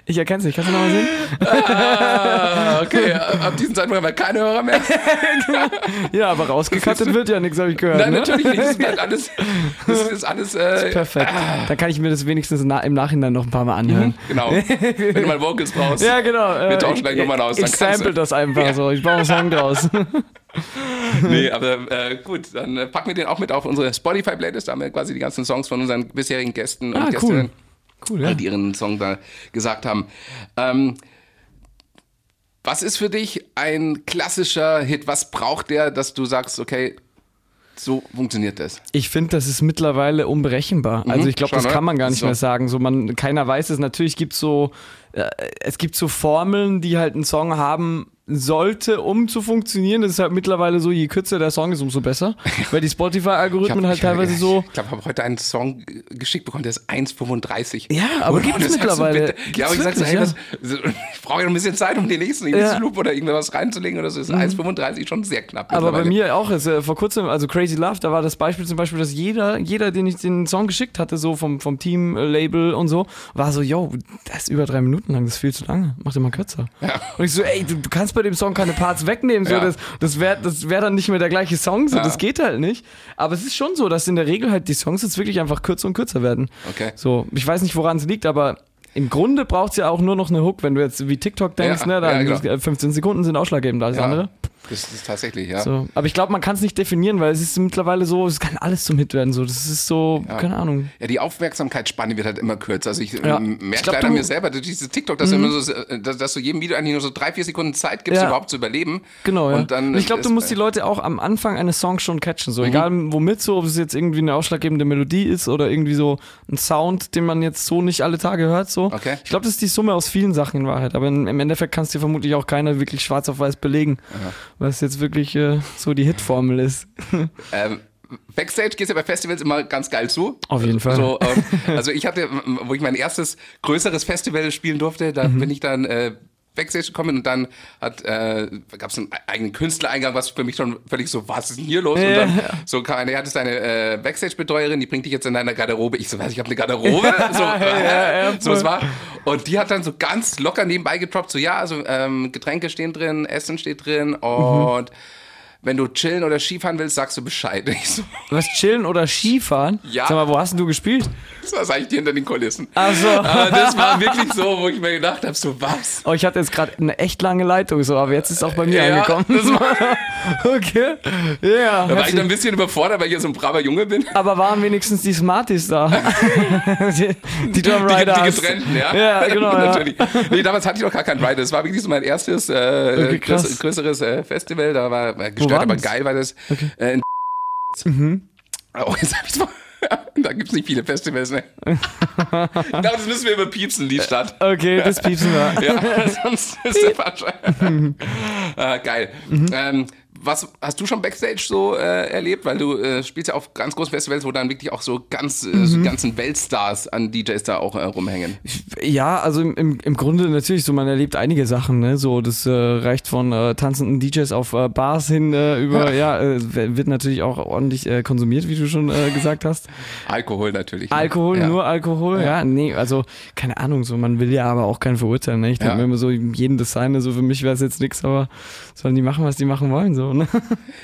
Ich erkenn's nicht. Kannst du nochmal singen? Ah, okay, ab diesem Zeitpunkt haben wir keine Hörer mehr. Ja, aber rausgekattet wird ja nichts, habe ich gehört. Nein, ne? natürlich nicht. Das bleibt alles. Das ist alles. Äh, Perfekt. Dann kann ich mir das wenigstens na im Nachhinein noch ein paar Mal anhören. Genau. Wenn du mal Vocals brauchst. Ja, genau. Wir tauschen gleich ich- Nummern aus, Ich dann sample das einfach so. Ich baue einen Song draus. Nee, aber äh, gut, dann äh, packen wir den auch mit auf unsere Spotify-Playlist. Da haben wir quasi die ganzen Songs von unseren bisherigen Gästen und Ah, cool. Gästinnen, Cool, ja. die ihren Song da gesagt haben. Ähm, was ist für dich ein klassischer Hit? Was braucht der, dass du sagst, okay, so funktioniert das? Ich finde, das ist mittlerweile unberechenbar. Also ich glaube, das kann man gar nicht So. mehr sagen. So man, keiner weiß es. Natürlich gibt so, äh, es gibt so Formeln, die halt einen Song haben sollte, um zu funktionieren. Das ist halt mittlerweile so, je kürzer der Song ist, umso besser. Weil die Spotify-Algorithmen halt teilweise so. Ich glaube, ich habe heute einen Song geschickt bekommen, der ist 1,35. Ja, aber Und- gibt's und das sagst du mittlerweile. Gibt's Ja, aber ich sag's wirklich, ey, ja. was, so, ich brauche ja noch ein bisschen Zeit, um den nächsten, Ja. Mhm. Loop oder irgendwas reinzulegen oder so. Ist 1,35 schon sehr knapp. Aber bei mir auch ist äh, vor kurzem, also Crazy Love, da war das Beispiel zum Beispiel, dass jeder, jeder, den ich den Song geschickt hatte, so vom, vom Team, äh, Label und so, war so, yo, das ist über drei Minuten lang, das ist viel zu lange, mach den mal kürzer. Und ich so, ey, du, du kannst bei dem Song keine Parts wegnehmen, so, Ja. das, das wäre das wär dann nicht mehr der gleiche Song, so, Ja. das geht halt nicht. Aber es ist schon so, dass in der Regel halt die Songs jetzt wirklich einfach kürzer und kürzer werden. Okay. So, ich weiß nicht, woran es liegt, aber im Grunde braucht es ja auch nur noch eine Hook, wenn du jetzt wie TikTok denkst, Ja, ne, dann ja, genau. 15 Sekunden sind ausschlaggebend, alles andere. Das ist tatsächlich, ja. So. Aber ich glaube, man kann es nicht definieren, weil es ist mittlerweile so, es kann alles zum Hit werden. So. Das ist so, Ja. keine Ahnung. Ja, die Aufmerksamkeitsspanne wird halt immer kürzer. Also ich Ja. ähm, merke leider du- Mhm. mir selber, dass dieses TikTok, dass, du immer so, äh, dass, dass du jedem Video eigentlich nur so drei, vier Sekunden Zeit gibst, Ja. überhaupt zu überleben. Genau, ja. Und dann Und ich glaube, du musst die Leute auch am Anfang eines Songs schon catchen. Mhm. So, egal womit, so, ob es jetzt irgendwie eine ausschlaggebende Melodie ist oder irgendwie so ein Sound, den man jetzt so nicht alle Tage hört. So. Okay. Ich glaube, das ist die Summe aus vielen Sachen in Wahrheit. Aber im Endeffekt kannst dir vermutlich auch keiner wirklich schwarz auf weiß belegen, was jetzt wirklich äh, so die Hitformel ist. Ähm, Backstage geht ja bei Festivals immer ganz geil zu. Auf jeden Fall. So, ähm, also ich hatte, wo ich mein erstes größeres Festival spielen durfte, da Mhm. bin ich dann äh, Backstage gekommen und dann hat äh, gab es einen eigenen Künstlereingang, was für mich schon völlig so, was ist denn hier los? Und Ja, dann ja. so kam eine, ist deine äh, Backstage-Betreuerin, die bringt dich jetzt in deiner Garderobe. Ich so, was, ich habe eine Garderobe? So, ja, so es war. Und die hat dann so ganz locker nebenbei getroppt, so ja, also ähm, Getränke stehen drin, Essen steht drin und wenn du chillen oder Skifahren willst, sagst du Bescheid. So, Was chillen oder Skifahren? Ja. Sag mal, wo hast denn du gespielt? das war eigentlich hinter den Kulissen. Ach so. Aber das war wirklich so, wo ich mir gedacht habe, so was? Oh, ich hatte jetzt gerade eine echt lange Leitung, so, aber jetzt ist auch bei mir Ja, angekommen. okay. Ja. Da war ich dann ein bisschen überfordert, weil ich ja so ein braver Junge bin. aber waren wenigstens die Smarties da? die, die Drum Die, Riders. die getrennten, ja. Ja, genau. ja. Natürlich. Nee, damals hatte ich noch gar keinen Rider. Das war wirklich so mein erstes äh, größeres äh, Festival. Da war äh, Wo gestört, aber geil war das. Äh, in Oh, jetzt hab ich's mal. Da gibt's nicht viele Festivals, ne? ich glaube, das müssen wir überpiepsen, die Stadt. Okay, das piepsen wir. Ja, sonst ist der falsch. äh, geil. Mhm. Ähm, was hast du schon Backstage so äh, erlebt? Weil du äh, spielst ja auf ganz großen Festivals, wo dann wirklich auch so ganz äh, Mhm. so ganzen Weltstars an DJs da auch äh, rumhängen. Ja, also im, im, Grunde natürlich so, man erlebt einige Sachen, ne? So, das äh, reicht von äh, tanzenden DJs auf Bars hin über, ja, äh, wird natürlich auch ordentlich konsumiert, wie du schon gesagt hast. Alkohol natürlich. ne? Alkohol, ja. nur Alkohol, ja. nee, also keine Ahnung, so man will ja aber auch keinen verurteilen. Ne? Ich denke Ja. mir immer so, jeden Designer, so für mich wäre es jetzt nichts, aber sollen die machen, was die machen wollen, so, ne?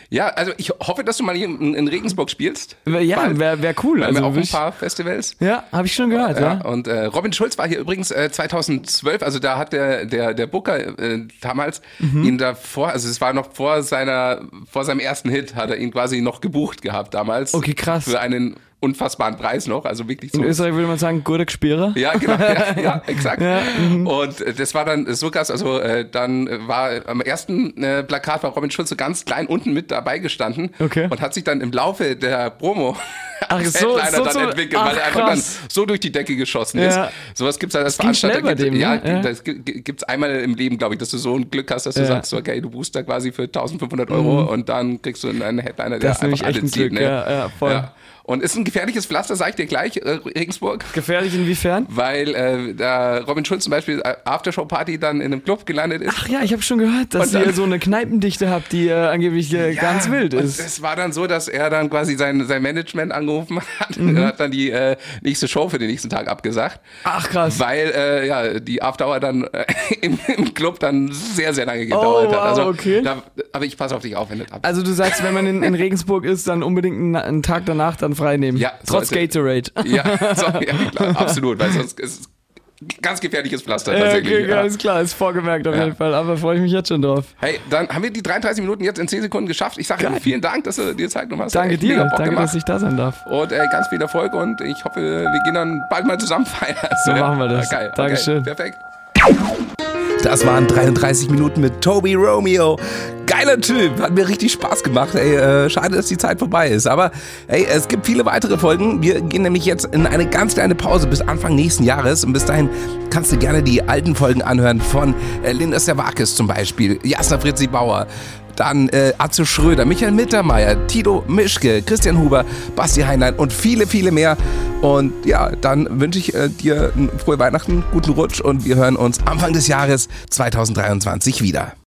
Ja, also ich hoffe, dass du mal hier in, in Regensburg spielst. Ja, wäre wär cool. Also, auch ein paar Festivals. ja, habe ich schon gehört, ja. Ja, und äh, Robin Schulz war hier übrigens äh, 2012, also da hat der der der Booker äh, damals Mhm. ihn davor, also es war noch vor seiner vor seinem ersten Hit, hat er ihn quasi noch gebucht gehabt damals. Okay, krass. Für einen unfassbaren Preis noch, also wirklich so. In Österreich würde man sagen, guter Gespierer. Ja, genau, ja, ja exakt. Ja, mhm. Und äh, das war dann so krass, also äh, dann äh, war am ersten äh, Plakat war Robin Schulz so ganz klein unten mit dabei gestanden Okay. und hat sich dann im Laufe der Promo Ach, so- Headliner so dann entwickelt, weil ach, er einfach dann krass. so durch die Decke geschossen Ja. ist. Sowas gibt's halt als Veranstalter. bei dem, ja, ne? Ja. das gi- gi- gibt's einmal im Leben, glaube ich, dass du so ein Glück hast, dass du Ja. Mhm. sagst, okay, du buchst da quasi für 1500 Euro und dann kriegst du einen Headliner, der Das einfach echt alle ein zieht. Ne? ja, ja, voll. Und ist ein gefährliches Pflaster, sag ich dir gleich, äh, Regensburg. Gefährlich inwiefern? Weil äh, da Robin Schulz zum Beispiel äh, Aftershow-Party dann in einem Club gelandet ist. Ach ja, ich habe schon gehört, dass Und dann- ihr so eine Kneipendichte habt, die äh, angeblich äh, ganz wild und ist. Es war dann so, dass er dann quasi sein, sein Management angerufen hat Mhm. hat dann die äh, nächste Show für den nächsten Tag abgesagt. Ach krass. Weil äh, ja, die Afterhour dann äh, im, im Club dann sehr, sehr lange gedauert Oh, wow, hat. Also, okay. da, aber ich passe auf dich auf, wenn das ab. Also du sagst, wenn man in, in Regensburg ist, dann unbedingt einen, einen Tag danach dann frei nehmen. Ja, Trotz sollte- Gatorade. Ja, so, ja klar, absolut, weil sonst ist es ganz gefährliches Pflaster Ja, tatsächlich. okay, ja. alles klar, ist vorgemerkt auf Ja. jeden Fall, aber freue ich mich jetzt schon drauf. Hey, dann haben wir die 33 Minuten jetzt in 10 Sekunden geschafft. Ich sage vielen Dank, dass du dir Zeit genommen hast. Danke dir, danke, gemacht. dass ich da sein darf. Und äh, ganz viel Erfolg und ich hoffe, wir gehen dann bald mal zusammen feiern. So machen wir das. Geil. Dankeschön. Okay, perfekt. Das waren 33 Minuten mit Toby Romeo. Geiler Typ, hat mir richtig Spaß gemacht. Ey, äh, schade, dass die Zeit vorbei ist. Aber hey, es gibt viele weitere Folgen. Wir gehen nämlich jetzt in eine ganz kleine Pause bis Anfang nächsten Jahres. Und bis dahin kannst du gerne die alten Folgen anhören von äh, Linda Servakis zum Beispiel, Jasna Fritzi Bauer, dann äh, Atze Schröder, Michael Mittermeier, Tito Mischke, Christian Huber, Basti Heinlein und viele, viele mehr. Und ja, dann wünsche ich äh, dir frohe Weihnachten, guten Rutsch und wir hören uns Anfang des Jahres 2023 wieder.